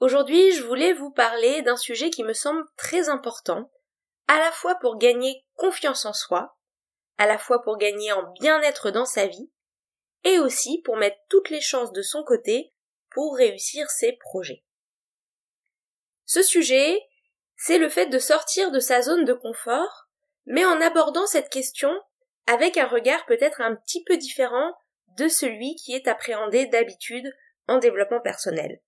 Aujourd'hui, je voulais vous parler d'un sujet qui me semble très important, à la fois pour gagner confiance en soi, à la fois pour gagner en bien-être dans sa vie, et aussi pour mettre toutes les chances de son côté pour réussir ses projets. Ce sujet, c'est le fait de sortir de sa zone de confort, mais en abordant cette question avec un regard peut-être un petit peu différent de celui qui est appréhendé d'habitude en développement personnel.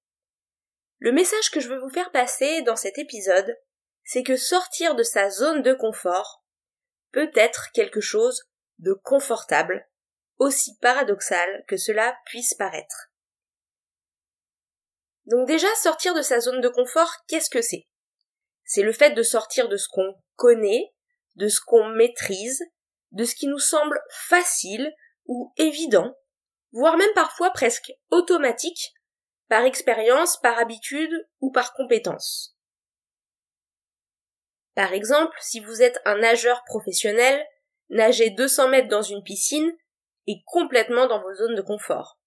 Le message que je veux vous faire passer dans cet épisode, c'est que sortir de sa zone de confort peut être quelque chose de confortable, aussi paradoxal que cela puisse paraître. Donc déjà, sortir de sa zone de confort, qu'est-ce que c'est? C'est le fait de sortir de ce qu'on connaît, de ce qu'on maîtrise, de ce qui nous semble facile ou évident, voire même parfois presque automatique, par expérience, par habitude ou par compétence. Par exemple, si vous êtes un nageur professionnel, nager 200 mètres dans une piscine est complètement dans vos zones de confort.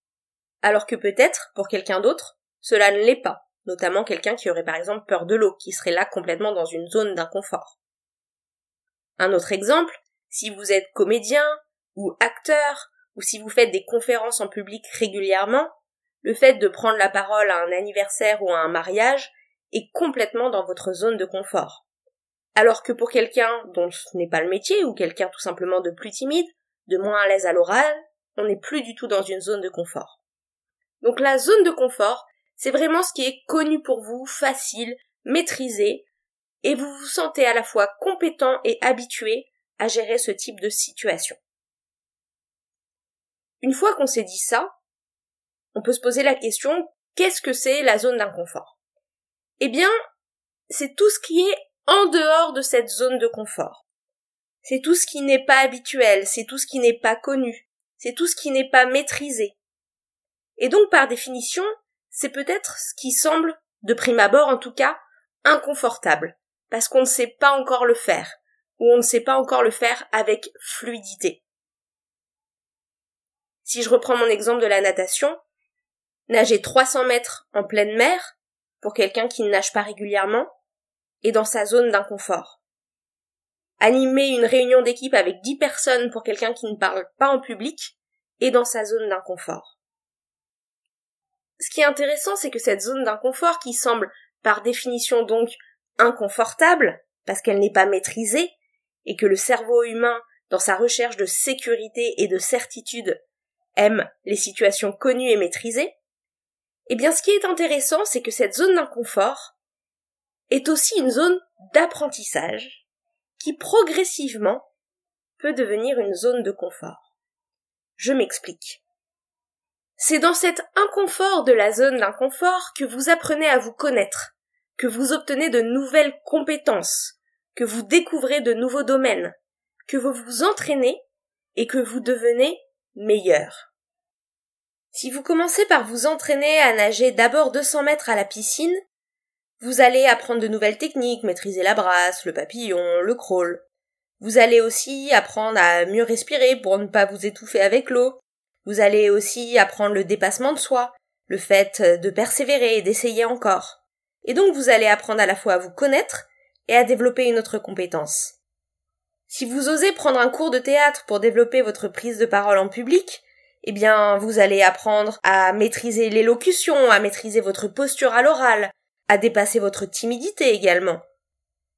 Alors que peut-être, pour quelqu'un d'autre, cela ne l'est pas, notamment quelqu'un qui aurait par exemple peur de l'eau, qui serait là complètement dans une zone d'inconfort. Un autre exemple, si vous êtes comédien ou acteur, ou si vous faites des conférences en public régulièrement, le fait de prendre la parole à un anniversaire ou à un mariage est complètement dans votre zone de confort. Alors que pour quelqu'un dont ce n'est pas le métier, ou quelqu'un tout simplement de plus timide, de moins à l'aise à l'oral, on n'est plus du tout dans une zone de confort. Donc la zone de confort, c'est vraiment ce qui est connu pour vous, facile, maîtrisé, et vous vous sentez à la fois compétent et habitué à gérer ce type de situation. Une fois qu'on s'est dit ça, on peut se poser la question qu'est-ce que c'est la zone d'inconfort? Eh bien, c'est tout ce qui est en dehors de cette zone de confort. C'est tout ce qui n'est pas habituel, c'est tout ce qui n'est pas connu, c'est tout ce qui n'est pas maîtrisé. Et donc, par définition, c'est peut-être ce qui semble, de prime abord en tout cas, inconfortable, parce qu'on ne sait pas encore le faire, ou on ne sait pas encore le faire avec fluidité. Si je reprends mon exemple de la natation, nager 300 mètres en pleine mer, pour quelqu'un qui ne nage pas régulièrement, est dans sa zone d'inconfort. Animer une réunion d'équipe avec 10 personnes pour quelqu'un qui ne parle pas en public est dans sa zone d'inconfort. Ce qui est intéressant, c'est que cette zone d'inconfort qui semble par définition donc inconfortable, parce qu'elle n'est pas maîtrisée, et que le cerveau humain, dans sa recherche de sécurité et de certitude, aime les situations connues et maîtrisées, eh bien ce qui est intéressant, c'est que cette zone d'inconfort est aussi une zone d'apprentissage qui progressivement peut devenir une zone de confort. Je m'explique. C'est dans cet inconfort de la zone d'inconfort que vous apprenez à vous connaître, que vous obtenez de nouvelles compétences, que vous découvrez de nouveaux domaines, que vous vous entraînez et que vous devenez meilleur. Si vous commencez par vous entraîner à nager d'abord 200 mètres à la piscine, vous allez apprendre de nouvelles techniques, maîtriser la brasse, le papillon, le crawl. Vous allez aussi apprendre à mieux respirer pour ne pas vous étouffer avec l'eau. Vous allez aussi apprendre le dépassement de soi, le fait de persévérer et d'essayer encore. Et donc vous allez apprendre à la fois à vous connaître et à développer une autre compétence. Si vous osez prendre un cours de théâtre pour développer votre prise de parole en public, eh bien, vous allez apprendre à maîtriser l'élocution, à maîtriser votre posture à l'oral, à dépasser votre timidité également.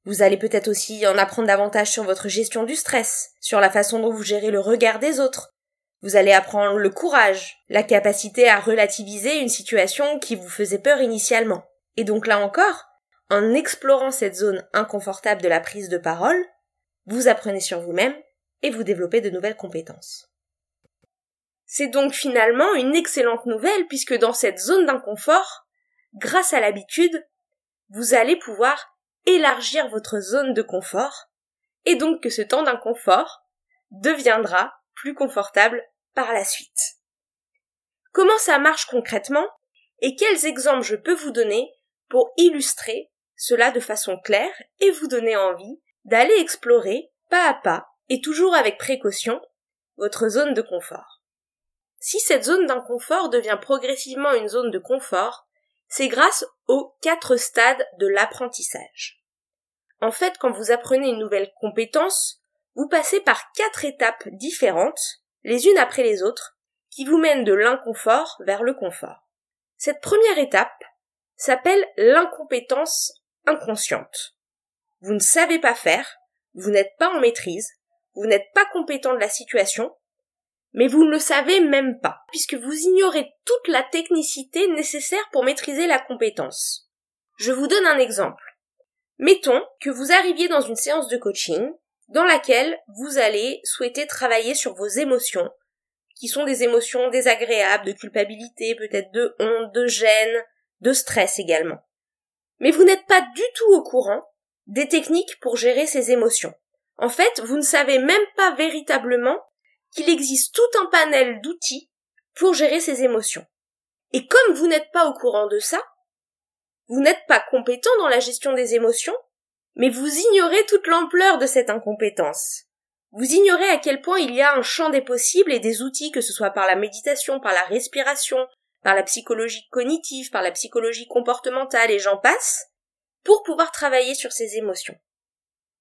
Vous allez peut-être aussi en apprendre davantage sur votre gestion du stress, sur la façon dont vous gérez le regard des autres. Vous allez apprendre le courage, la capacité à relativiser une situation qui vous faisait peur initialement. Et donc là encore, en explorant cette zone inconfortable de la prise de parole, vous apprenez sur vous-même et vous développez de nouvelles compétences. C'est donc finalement une excellente nouvelle puisque dans cette zone d'inconfort, grâce à l'habitude, vous allez pouvoir élargir votre zone de confort, et donc que ce temps d'inconfort deviendra plus confortable par la suite. Comment ça marche concrètement et quels exemples je peux vous donner pour illustrer cela de façon claire et vous donner envie d'aller explorer pas à pas et toujours avec précaution votre zone de confort? Si cette zone d'inconfort devient progressivement une zone de confort, c'est grâce aux quatre stades de l'apprentissage. En fait, quand vous apprenez une nouvelle compétence, vous passez par quatre étapes différentes, les unes après les autres, qui vous mènent de l'inconfort vers le confort. Cette première étape s'appelle l'incompétence inconsciente. Vous ne savez pas faire, vous n'êtes pas en maîtrise, vous n'êtes pas compétent de la situation, mais vous ne le savez même pas, puisque vous ignorez toute la technicité nécessaire pour maîtriser la compétence. Je vous donne un exemple. Mettons que vous arriviez dans une séance de coaching dans laquelle vous allez souhaiter travailler sur vos émotions, qui sont des émotions désagréables, de culpabilité, peut-être de honte, de gêne, de stress également. Mais vous n'êtes pas du tout au courant des techniques pour gérer ces émotions. En fait, vous ne savez même pas véritablement qu'il existe tout un panel d'outils pour gérer ces émotions. Et comme vous n'êtes pas au courant de ça, vous n'êtes pas compétent dans la gestion des émotions, mais vous ignorez toute l'ampleur de cette incompétence. Vous ignorez à quel point il y a un champ des possibles et des outils, que ce soit par la méditation, par la respiration, par la psychologie cognitive, par la psychologie comportementale et j'en passe, pour pouvoir travailler sur ces émotions.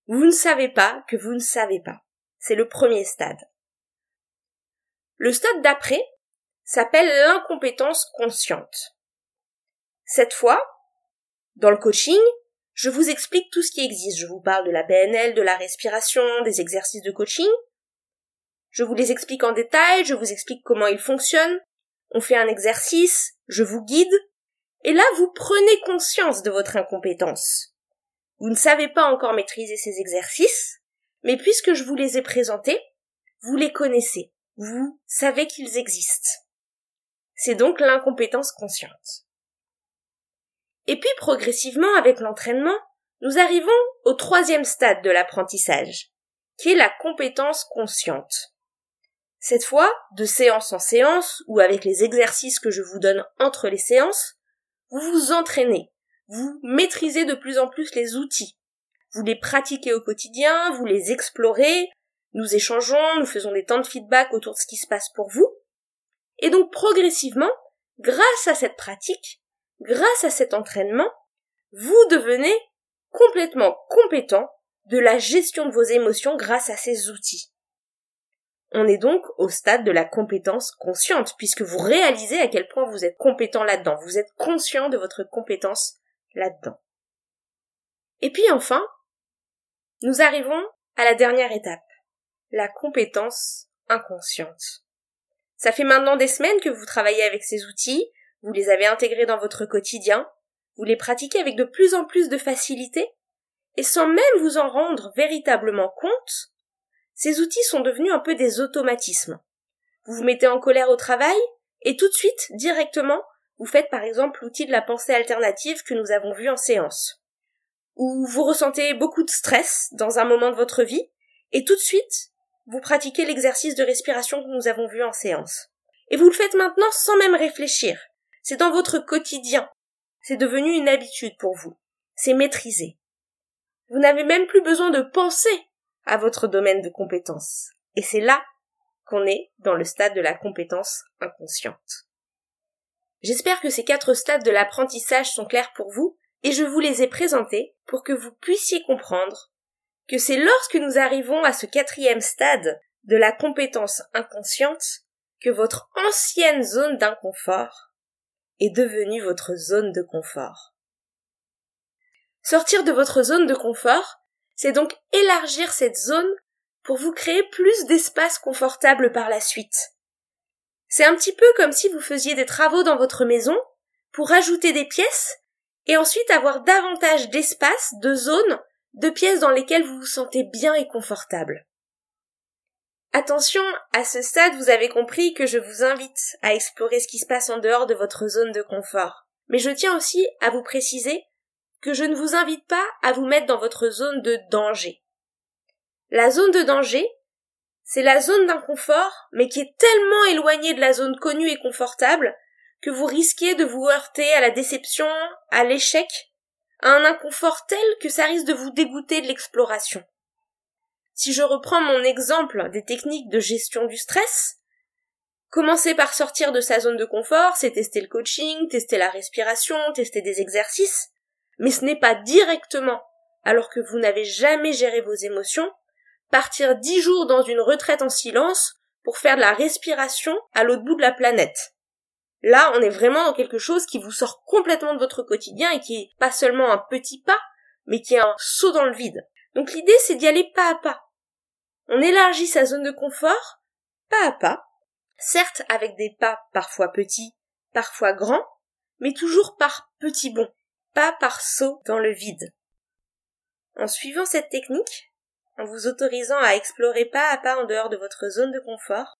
Vous ne savez pas que vous ne savez pas. C'est le premier stade. Le stade d'après s'appelle l'incompétence consciente. Cette fois, dans le coaching, je vous explique tout ce qui existe. Je vous parle de la PNL, de la respiration, des exercices de coaching. Je vous les explique en détail, je vous explique comment ils fonctionnent. On fait un exercice, je vous guide. Et là, vous prenez conscience de votre incompétence. Vous ne savez pas encore maîtriser ces exercices, mais puisque je vous les ai présentés, vous les connaissez. Vous savez qu'ils existent. C'est donc l'incompétence consciente. Et puis progressivement, avec l'entraînement, nous arrivons au troisième stade de l'apprentissage, qui est la compétence consciente. Cette fois, de séance en séance, ou avec les exercices que je vous donne entre les séances, vous vous entraînez, vous maîtrisez de plus en plus les outils, vous les pratiquez au quotidien, vous les explorez, nous échangeons, nous faisons des temps de feedback autour de ce qui se passe pour vous, et donc progressivement, grâce à cette pratique, grâce à cet entraînement, vous devenez complètement compétent de la gestion de vos émotions grâce à ces outils. On est donc au stade de la compétence consciente, puisque vous réalisez à quel point vous êtes compétent là-dedans, vous êtes conscient de votre compétence là-dedans. Et puis enfin, nous arrivons à la dernière étape, la compétence inconsciente. Ça fait maintenant des semaines que vous travaillez avec ces outils, vous les avez intégrés dans votre quotidien, vous les pratiquez avec de plus en plus de facilité, et sans même vous en rendre véritablement compte, ces outils sont devenus un peu des automatismes. Vous vous mettez en colère au travail, et tout de suite, directement, vous faites par exemple l'outil de la pensée alternative que nous avons vu en séance. Ou vous ressentez beaucoup de stress dans un moment de votre vie, et tout de suite, vous pratiquez l'exercice de respiration que nous avons vu en séance. Et vous le faites maintenant sans même réfléchir. C'est dans votre quotidien. C'est devenu une habitude pour vous. C'est maîtrisé. Vous n'avez même plus besoin de penser à votre domaine de compétence. Et c'est là qu'on est dans le stade de la compétence inconsciente. J'espère que ces quatre stades de l'apprentissage sont clairs pour vous et je vous les ai présentés pour que vous puissiez comprendre que c'est lorsque nous arrivons à ce quatrième stade de la compétence inconsciente que votre ancienne zone d'inconfort est devenue votre zone de confort. Sortir de votre zone de confort, c'est donc élargir cette zone pour vous créer plus d'espace confortable par la suite. C'est un petit peu comme si vous faisiez des travaux dans votre maison pour ajouter des pièces et ensuite avoir davantage d'espace, de zones, de pièces dans lesquelles vous vous sentez bien et confortable. Attention, à ce stade, vous avez compris que je vous invite à explorer ce qui se passe en dehors de votre zone de confort. Mais je tiens aussi à vous préciser que je ne vous invite pas à vous mettre dans votre zone de danger. La zone de danger, c'est la zone d'inconfort, mais qui est tellement éloignée de la zone connue et confortable que vous risquez de vous heurter à la déception, à l'échec, à un inconfort tel que ça risque de vous dégoûter de l'exploration. Si je reprends mon exemple des techniques de gestion du stress, commencer par sortir de sa zone de confort, c'est tester le coaching, tester la respiration, tester des exercices, mais ce n'est pas directement, alors que vous n'avez jamais géré vos émotions, partir dix jours dans une retraite en silence pour faire de la respiration à l'autre bout de la planète. Là, on est vraiment dans quelque chose qui vous sort complètement de votre quotidien et qui est pas seulement un petit pas, mais qui est un saut dans le vide. Donc l'idée, c'est d'y aller pas à pas. On élargit sa zone de confort, pas à pas, certes avec des pas parfois petits, parfois grands, mais toujours par petits bonds, pas par saut dans le vide. En suivant cette technique, en vous autorisant à explorer pas à pas en dehors de votre zone de confort,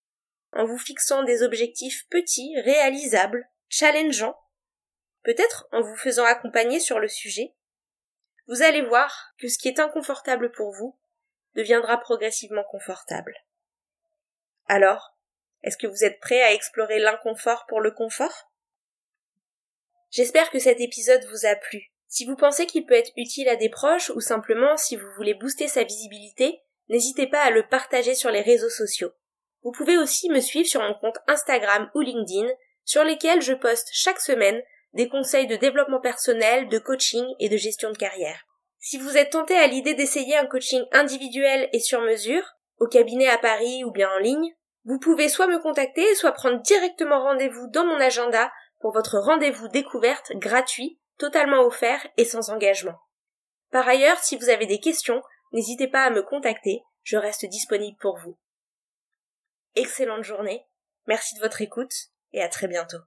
en vous fixant des objectifs petits, réalisables, challengeants, peut-être en vous faisant accompagner sur le sujet, vous allez voir que ce qui est inconfortable pour vous deviendra progressivement confortable. Alors, est-ce que vous êtes prêt à explorer l'inconfort pour le confort? J'espère que cet épisode vous a plu. Si vous pensez qu'il peut être utile à des proches ou simplement si vous voulez booster sa visibilité, n'hésitez pas à le partager sur les réseaux sociaux. Vous pouvez aussi me suivre sur mon compte Instagram ou LinkedIn, sur lesquels je poste chaque semaine des conseils de développement personnel, de coaching et de gestion de carrière. Si vous êtes tenté à l'idée d'essayer un coaching individuel et sur mesure, au cabinet à Paris ou bien en ligne, vous pouvez soit me contacter, soit prendre directement rendez-vous dans mon agenda pour votre rendez-vous découverte gratuit, totalement offert et sans engagement. Par ailleurs, si vous avez des questions, n'hésitez pas à me contacter, je reste disponible pour vous excellente journée, merci de votre écoute et à très bientôt.